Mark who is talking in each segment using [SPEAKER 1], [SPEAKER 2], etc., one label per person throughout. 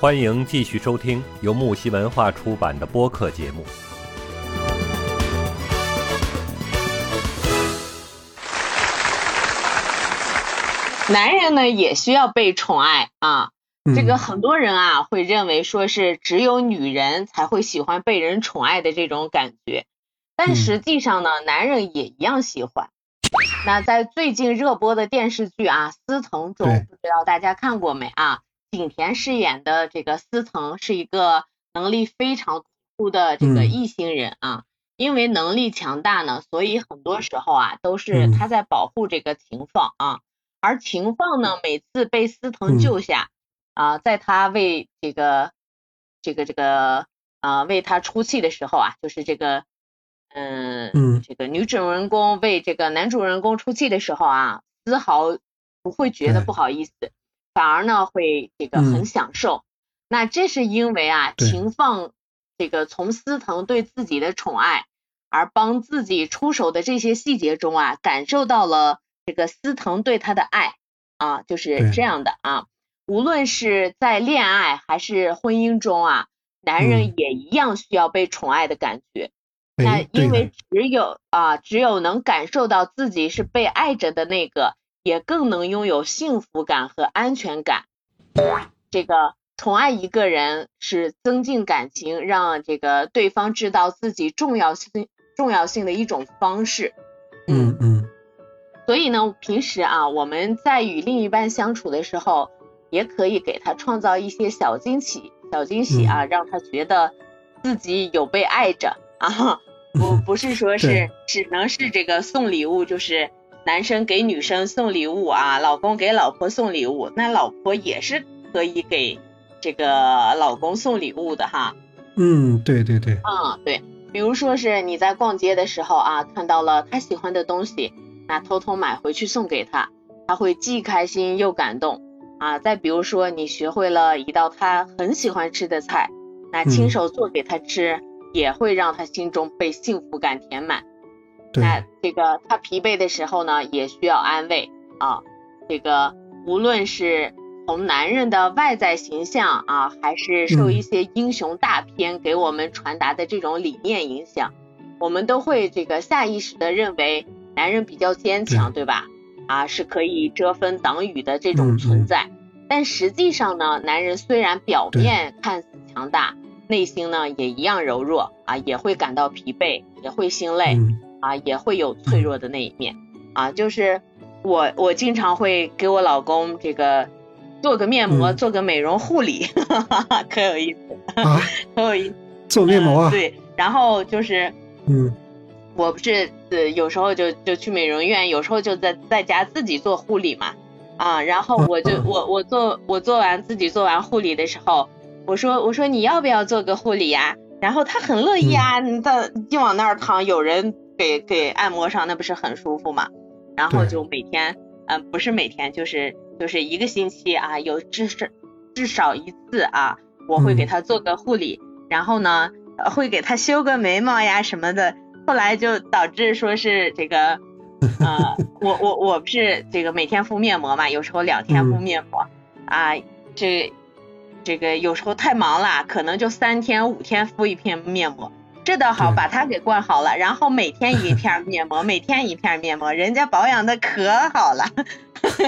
[SPEAKER 1] 欢迎继续收听由木西文化出版的播客节目。
[SPEAKER 2] 男人呢也需要被宠爱啊，这个很多人啊会认为说是只有女人才会喜欢被人宠爱的这种感觉，但实际上呢，男人也一样喜欢。那在最近热播的电视剧啊《司藤》中，不知道大家看过没啊？景甜饰演的这个司藤是一个能力非常突的这个异星人啊，因为能力强大呢，所以很多时候啊都是他在保护这个秦放啊。而秦放呢，每次被司藤救下啊，在他为这个这个这个啊为他出气的时候啊，就是这个嗯。这个女主人公为这个男主人公出气的时候啊，丝毫不会觉得不好意思，反而呢会这个很享受。那这是因为啊，秦放这个从司藤对自己的宠爱，而帮自己出手的这些细节中啊，感受到了。这个司藤对他的爱啊，就是这样的啊。无论是在恋爱还是婚姻中啊，男人也一样需要被宠爱的感觉。那因为只有啊，只有能感受到自己是被爱着的那个，也更能拥有幸福感和安全感。这个宠爱一个人是增进感情，让这个对方知道自己重要性重要性的一种方式。
[SPEAKER 3] 嗯嗯。
[SPEAKER 2] 所以呢，平时啊，我们在与另一半相处的时候，也可以给他创造一些小惊喜、小惊喜啊，让他觉得自己有被爱着啊。不 不是说是只能是这个送礼物，就是男生给女生送礼物啊，老公给老婆送礼物，那老婆也是可以给这个老公送礼物的哈。
[SPEAKER 3] 嗯，对对对。
[SPEAKER 2] 嗯，对。比如说是你在逛街的时候啊，看到了他喜欢的东西。那偷偷买回去送给他，他会既开心又感动啊！再比如说，你学会了一道他很喜欢吃的菜，那亲手做给他吃，也会让他心中被幸福感填满。那这个他疲惫的时候呢，也需要安慰啊！这个无论是从男人的外在形象啊，还是受一些英雄大片给我们传达的这种理念影响，我们都会这个下意识的认为。男人比较坚强，对吧？啊，是可以遮风挡雨的这种存在。但实际上呢，男人虽然表面看似强大，内心呢也一样柔弱啊，也会感到疲惫，也会心累啊，也会有脆弱的那一面啊。就是我，我经常会给我老公这个做个面膜，做个美容护理，可有意思啊，可有意思。
[SPEAKER 3] 做面膜啊？
[SPEAKER 2] 对，然后就是嗯。我不是呃有时候就就去美容院，有时候就在在家自己做护理嘛，啊，然后我就我我做我做完自己做完护理的时候，我说我说你要不要做个护理呀？然后他很乐意啊，他就往那儿躺，有人给给按摩上，那不是很舒服嘛？然后就每天，嗯，不是每天，就是就是一个星期啊，有至少至少一次啊，我会给他做个护理，然后呢，会给他修个眉毛呀什么的。后来就导致说是这个，呃，我我我不是这个每天敷面膜嘛，有时候两天敷面膜啊，这这个有时候太忙了，可能就三天五天敷一片面膜，这倒好，把他给灌好了，然后每天一片面膜，每天一片面膜，人家保养的可好了，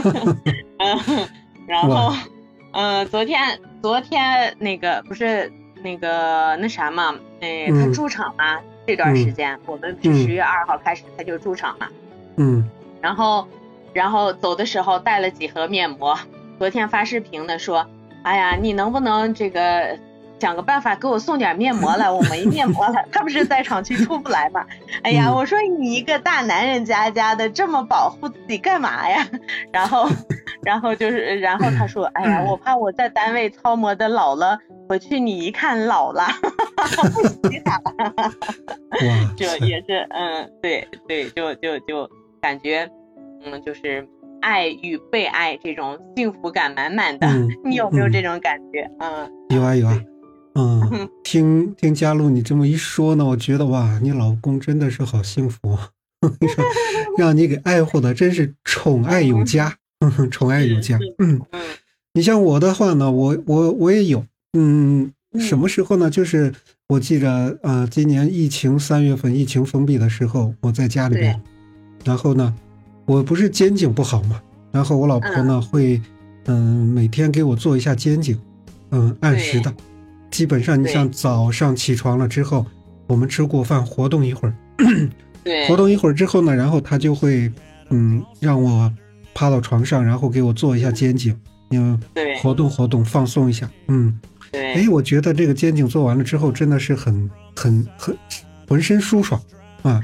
[SPEAKER 2] 嗯，然后嗯，昨天昨天那个不是那个那啥嘛，哎，他驻场嘛。这段时间，我们是十月二号开始他就驻场嘛，
[SPEAKER 3] 嗯，
[SPEAKER 2] 然后，然后走的时候带了几盒面膜，昨天发视频的说，哎呀，你能不能这个想个办法给我送点面膜来，我没面膜了，他不是在厂区出不来嘛，哎呀，我说你一个大男人家家的这么保护自己干嘛呀？然后，然后就是，然后他说，哎呀，我怕我在单位操磨的老了。回去你一看老了，不洗他了，就也是嗯，对对，就就就感觉嗯，就是爱与被爱这种幸福感满满的，你有没有这种感觉？嗯，
[SPEAKER 3] 有啊有啊，嗯，听听佳璐你这么一说呢，我觉得哇，你老公真的是好幸福，你说让你给爱护的真是宠爱有加，宠爱有加，嗯，你像我的话呢，我我我也有。嗯，什么时候呢？就是我记着，呃，今年疫情三月份疫情封闭的时候，我在家里边，然后呢，我不是肩颈不好嘛，然后我老婆呢会，嗯，每天给我做一下肩颈，嗯，按时的，基本上你像早上起床了之后，我们吃过饭活动一会儿，
[SPEAKER 2] 对，
[SPEAKER 3] 活动一会儿之后呢，然后他就会，嗯，让我趴到床上，然后给我做一下肩颈。嗯，
[SPEAKER 2] 对，
[SPEAKER 3] 活动活动，放松一下，嗯，
[SPEAKER 2] 对，
[SPEAKER 3] 哎，我觉得这个肩颈做完了之后，真的是很很很浑身舒爽啊，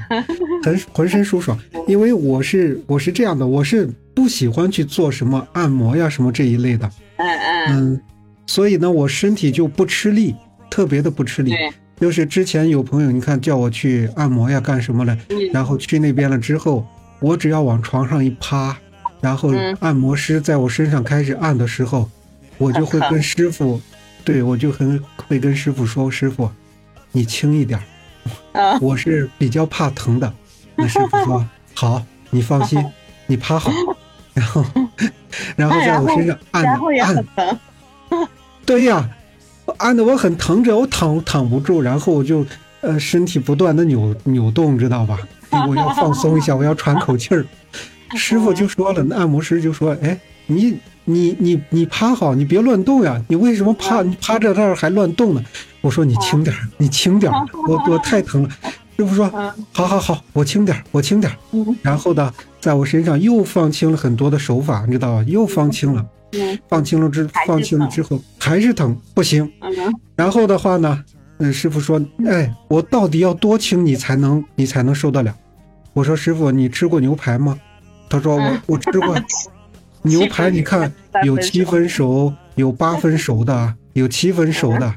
[SPEAKER 3] 很浑身舒爽。因为我是我是这样的，我是不喜欢去做什么按摩呀什么这一类的，
[SPEAKER 2] 嗯嗯。
[SPEAKER 3] 嗯，所以呢，我身体就不吃力，特别的不吃力。就是之前有朋友，你看叫我去按摩呀干什么了，然后去那边了之后，我只要往床上一趴。然后按摩师在我身上开始按的时候，我就会跟师傅，对我就很会跟师傅说：“师傅，你轻一点，我是比较怕疼的。”那师傅说：“ 好，你放心，你趴好。”然后，然后在我身上 按按，对呀，按的我很疼着，我躺躺不住，然后我就呃身体不断的扭扭动，知道吧？我要放松一下，我要喘口气儿。师傅就说了，那按摩师就说：“哎，你你你你趴好，你别乱动呀！你为什么趴？你趴这这儿还乱动呢？”我说：“你轻点儿你轻点儿我我太疼了。”师傅说：“好好好，我轻点儿我轻点儿然后呢，在我身上又放轻了很多的手法，你知道吧？又放轻了，放轻了之放轻了之后还是疼，不行。然后的话呢，嗯，师傅说：“哎，我到底要多轻你才能你才能受得了？”我说：“师傅，你吃过牛排吗？”他说我我吃过。牛排，你看有七分熟，有八分熟的，有七分熟的，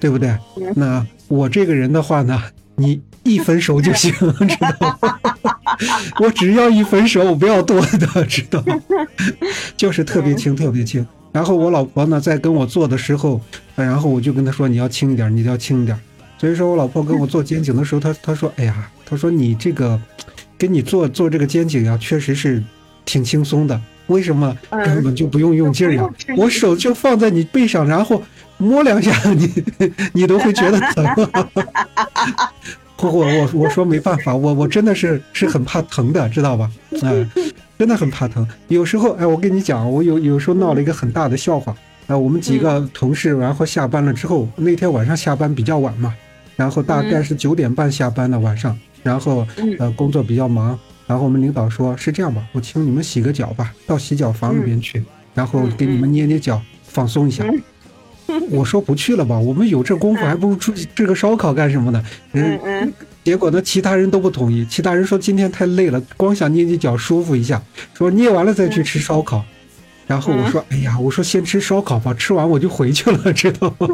[SPEAKER 3] 对不对？那我这个人的话呢，你一分熟就行，知道吗？我只要一分熟，我不要多的，知道吗？就是特别轻，特别轻。然后我老婆呢，在跟我做的时候，然后我就跟她说，你要轻一点，你要轻一点。所以说我老婆跟我做肩颈的时候，她她说，哎呀，她说你这个。给你做做这个肩颈呀，确实是挺轻松的。为什么根本就不用用劲儿呀？我手就放在你背上，然后摸两下，你你都会觉得 疼。我我我说没办法，我我真的是是很怕疼的，知道吧？哎，真的很怕疼。有时候，哎，我跟你讲，我有有时候闹了一个很大的笑话。啊，我们几个同事，然后下班了之后，那天晚上下班比较晚嘛，然后大概是九点半下班的晚上。然后，呃，工作比较忙，然后我们领导说：“是这样吧，我请你们洗个脚吧，到洗脚房里边去，然后给你们捏捏脚，放松一下。” 我说：“不去了吧，我们有这功夫，还不如出去吃个烧烤干什么呢？”
[SPEAKER 2] 嗯嗯。
[SPEAKER 3] 结果呢，其他人都不同意，其他人说今天太累了，光想捏捏脚舒服一下，说捏完了再去吃烧烤。然后我说：“哎呀，我说先吃烧烤吧，吃完我就回去了，知道吗？”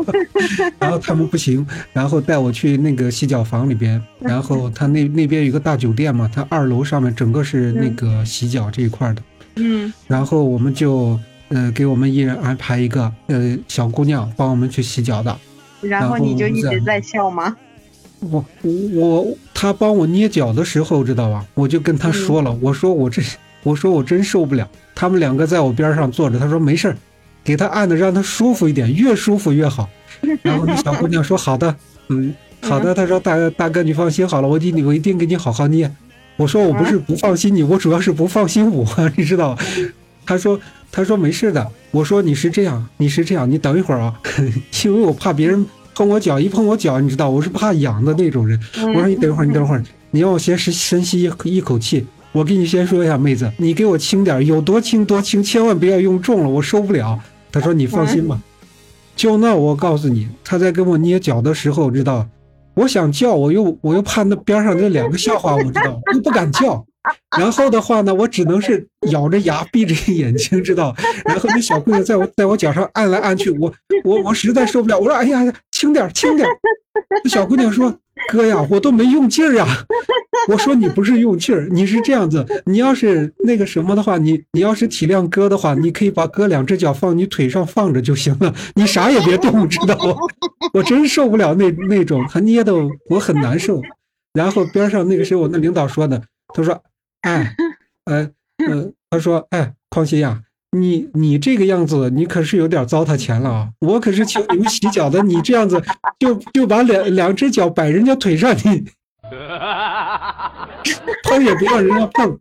[SPEAKER 3] 然后他们不行，然后带我去那个洗脚房里边，然后他那那边有个大酒店嘛，他二楼上面整个是那个洗脚这一块的。
[SPEAKER 2] 嗯。
[SPEAKER 3] 然后我们就呃给我们一人安排一个呃小姑娘帮我们去洗脚的。
[SPEAKER 2] 然后你就一直在笑吗？
[SPEAKER 3] 我我他帮我捏脚的时候，知道吧？我就跟他说了，我说我这。我说我真受不了，他们两个在我边上坐着。他说没事儿，给他按的让他舒服一点，越舒服越好。然后那小姑娘说好的，嗯，好的。他说大大哥你放心好了，我定我一定给你好好捏。我说我不是不放心你，我主要是不放心我，你知道他说他说没事的。我说你是这样，你是这样，你等一会儿啊，因为我怕别人碰我脚，一碰我脚，你知道我是怕痒的那种人。我说你等一会儿，你等会儿，你让我先深深吸一一口气。我跟你先说一下，妹子，你给我轻点，有多轻多轻，千万不要用重了，我受不了。他说你放心吧。就那我告诉你，他在跟我捏脚的时候，知道，我想叫，我又我又怕那边上那两个笑话，我知道，又不敢叫。然后的话呢，我只能是咬着牙，闭着眼睛，知道。然后那小姑娘在我在我脚上按来按去，我我我实在受不了，我说哎呀，轻点轻点。那小姑娘说。哥呀，我都没用劲儿呀！我说你不是用劲儿，你是这样子。你要是那个什么的话，你你要是体谅哥的话，你可以把哥两只脚放你腿上放着就行了，你啥也别动，知道不？我真受不了那那种，他捏的我很难受。然后边上那个谁我那领导说的，他说，哎，呃，呃，他说，哎，匡熙呀，你你这个样子，你可是有点糟蹋钱了啊！我可是请你们洗脚的，你这样子就就把两两只脚摆人家腿上，你 碰也不让人家碰。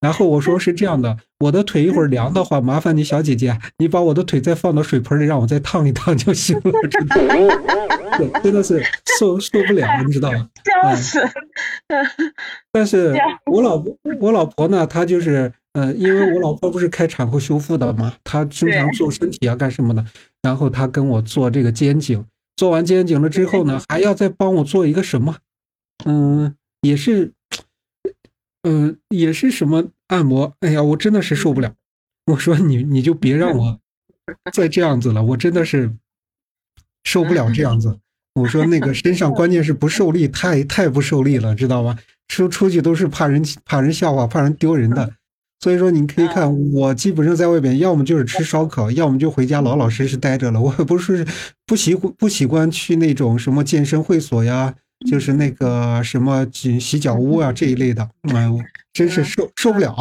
[SPEAKER 3] 然后我说是这样的，我的腿一会儿凉的话，麻烦你小姐姐，你把我的腿再放到水盆里，让我再烫一烫就行了。真 的，真的是受受不了，你知道吗？
[SPEAKER 2] 笑死！
[SPEAKER 3] 但是我老婆，我老婆呢，她就是，呃，因为我老婆不是开产后修复的嘛，她经常做身体啊，干什么的？然后她跟我做这个肩颈，做完肩颈了之后呢，还要再帮我做一个什么？嗯，也是。嗯，也是什么按摩？哎呀，我真的是受不了。我说你，你就别让我再这样子了，我真的是受不了这样子。我说那个身上关键是不受力，太太不受力了，知道吗？出出去都是怕人怕人笑话，怕人丢人的。所以说你可以看我基本上在外边，要么就是吃烧烤，要么就回家老老实实待着了。我不是不习不习惯去那种什么健身会所呀。就是那个什么洗洗脚屋啊这一类的，哎呦，真是受受不了。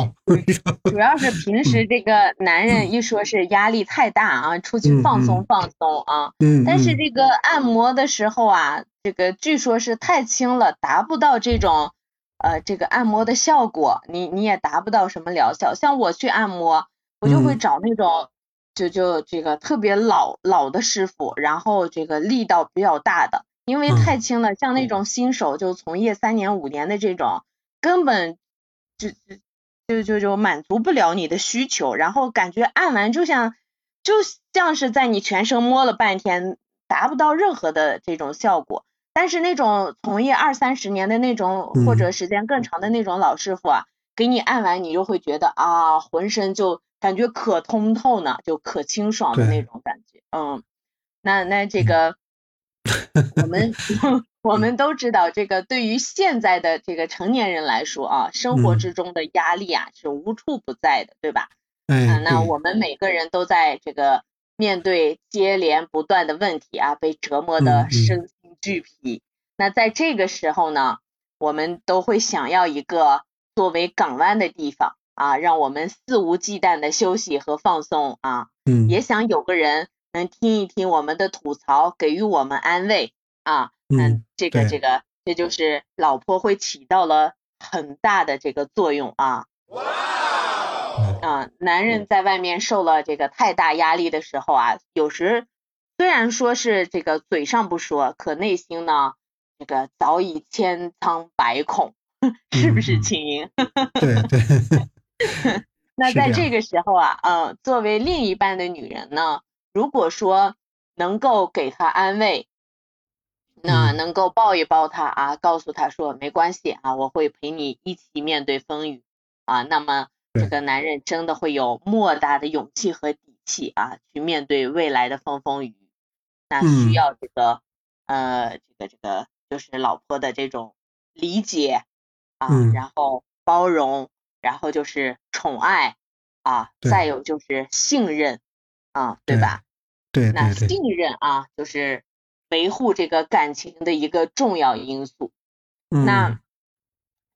[SPEAKER 2] 主要是平时这个男人一说是压力太大啊，出去放松放松啊。嗯。但是这个按摩的时候啊，这个据说是太轻了，达不到这种呃这个按摩的效果，你你也达不到什么疗效。像我去按摩，我就会找那种就就这个特别老老的师傅，然后这个力道比较大的。因为太轻了，像那种新手就从业三年五年的这种，根本就就就就满足不了你的需求，然后感觉按完就像就像是在你全身摸了半天，达不到任何的这种效果。但是那种从业二三十年的那种或者时间更长的那种老师傅啊，给你按完你就会觉得啊，浑身就感觉可通透呢，就可清爽的那种感觉。嗯，那那这个。我们我们都知道，这个对于现在的这个成年人来说啊，生活之中的压力啊是无处不在的，对吧？
[SPEAKER 3] 嗯。
[SPEAKER 2] 那我们每个人都在这个面对接连不断的问题啊，被折磨的身心俱疲。那在这个时候呢，我们都会想要一个作为港湾的地方啊，让我们肆无忌惮的休息和放松啊。
[SPEAKER 3] 嗯。
[SPEAKER 2] 也想有个人。能听一听我们的吐槽，给予我们安慰啊，
[SPEAKER 3] 嗯，
[SPEAKER 2] 这个这个，这就是老婆会起到了很大的这个作用啊。哇！啊，男人在外面受了这个太大压力的时候啊，有时虽然说是这个嘴上不说，可内心呢，这个早已千疮百孔，是不是青音？
[SPEAKER 3] 对对。
[SPEAKER 2] 那在这个时候啊，嗯，作为另一半的女人呢？如果说能够给他安慰，那能够抱一抱他啊，告诉他说没关系啊，我会陪你一起面对风雨。啊，那么这个男人真的会有莫大的勇气和底气啊，去面对未来的风风雨。雨。那需要这个呃，这个这个就是老婆的这种理解。啊，然后包容，然后就是宠爱啊，再有就是信任。啊，对吧？
[SPEAKER 3] 对，
[SPEAKER 2] 那信任啊，就是维护这个感情的一个重要因素。那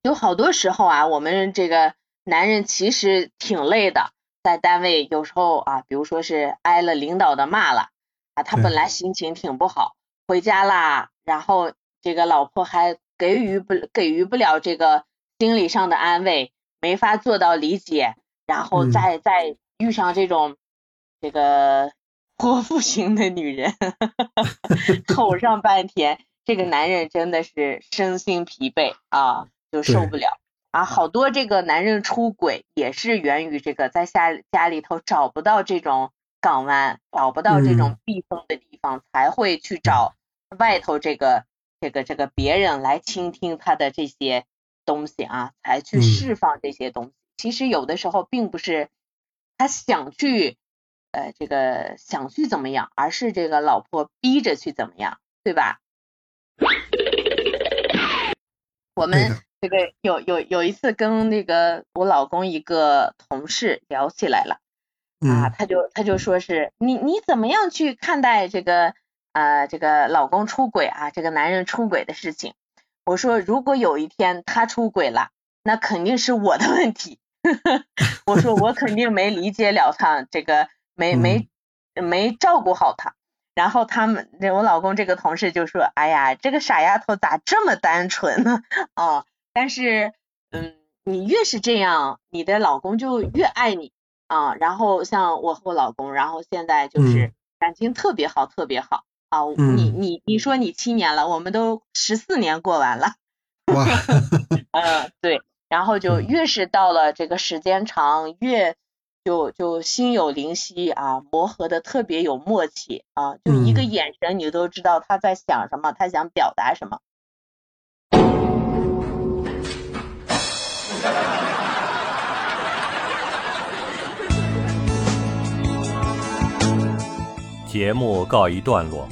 [SPEAKER 2] 有好多时候啊，我们这个男人其实挺累的，在单位有时候啊，比如说是挨了领导的骂了啊，他本来心情挺不好，回家啦，然后这个老婆还给予不给予不了这个心理上的安慰，没法做到理解，然后再再遇上这种。这个泼妇型的女人，吼上半天，这个男人真的是身心疲惫啊，就受不了啊。好多这个男人出轨也是源于这个在家家里头找不到这种港湾，找不到这种避风的地方，才会去找外头这个这个这个别人来倾听他的这些东西啊，才去释放这些东西。其实有的时候并不是他想去。呃，这个想去怎么样，而是这个老婆逼着去怎么样，对吧？我们这个有有有一次跟那个我老公一个同事聊起来了，啊，他就他就说是你你怎么样去看待这个呃这个老公出轨啊，这个男人出轨的事情？我说如果有一天他出轨了，那肯定是我的问题 我说我肯定没理解了他，这个没没没照顾好他。然后他们，我老公这个同事就说：“哎呀，这个傻丫头咋这么单纯呢？”啊，但是，嗯，你越是这样，你的老公就越爱你啊。然后像我和我老公，然后现在就是感情特别好，特别好啊。你你你说你七年了，我们都十四年过完了。
[SPEAKER 3] 哇，
[SPEAKER 2] 嗯，对。然后就 越是到了这个时间长，越。就就心有灵犀啊，磨合的特别有默契啊，就一个眼神你都知道他在想什么，他想表达什么。
[SPEAKER 1] 节目告一段落，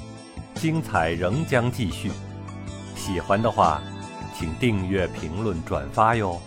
[SPEAKER 1] 精彩仍将继续。喜欢的话，请订阅、评论、转发哟。